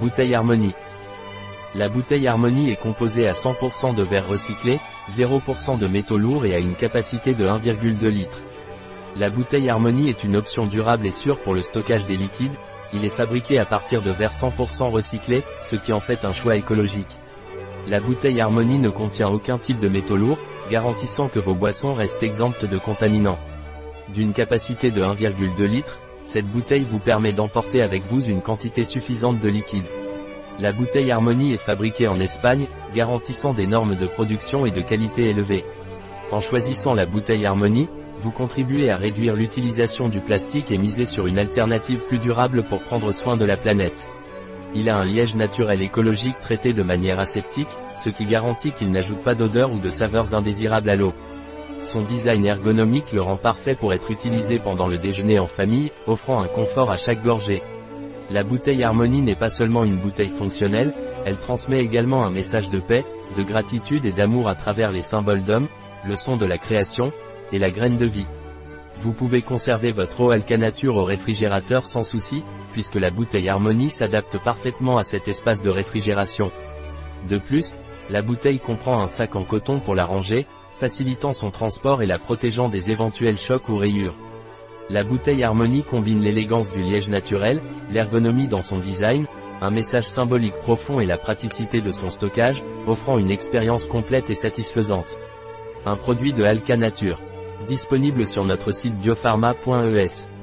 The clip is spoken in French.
Bouteille Harmonie. La bouteille Harmonie est composée à 100% de verre recyclé, 0% de métaux lourds et a une capacité de 1,2 litre. La bouteille Harmonie est une option durable et sûre pour le stockage des liquides, il est fabriqué à partir de verre 100% recyclé, ce qui en fait un choix écologique. La bouteille Harmonie ne contient aucun type de métaux lourds, garantissant que vos boissons restent exemptes de contaminants. D'une capacité de 1,2 litre, cette bouteille vous permet d'emporter avec vous une quantité suffisante de liquide. La bouteille Harmonie est fabriquée en Espagne, garantissant des normes de production et de qualité élevées. En choisissant la bouteille Harmonie, vous contribuez à réduire l'utilisation du plastique et miser sur une alternative plus durable pour prendre soin de la planète. Il a un liège naturel écologique traité de manière aseptique, ce qui garantit qu'il n'ajoute pas d'odeur ou de saveurs indésirables à l'eau. Son design ergonomique le rend parfait pour être utilisé pendant le déjeuner en famille, offrant un confort à chaque gorgée. La bouteille Harmonie n'est pas seulement une bouteille fonctionnelle, elle transmet également un message de paix, de gratitude et d'amour à travers les symboles d'homme, le son de la création, et la graine de vie. Vous pouvez conserver votre eau alcanature au réfrigérateur sans souci, puisque la bouteille Harmonie s'adapte parfaitement à cet espace de réfrigération. De plus, la bouteille comprend un sac en coton pour la ranger, facilitant son transport et la protégeant des éventuels chocs ou rayures. La bouteille Harmonie combine l'élégance du liège naturel, l'ergonomie dans son design, un message symbolique profond et la praticité de son stockage, offrant une expérience complète et satisfaisante. Un produit de Alka Nature. Disponible sur notre site biopharma.es.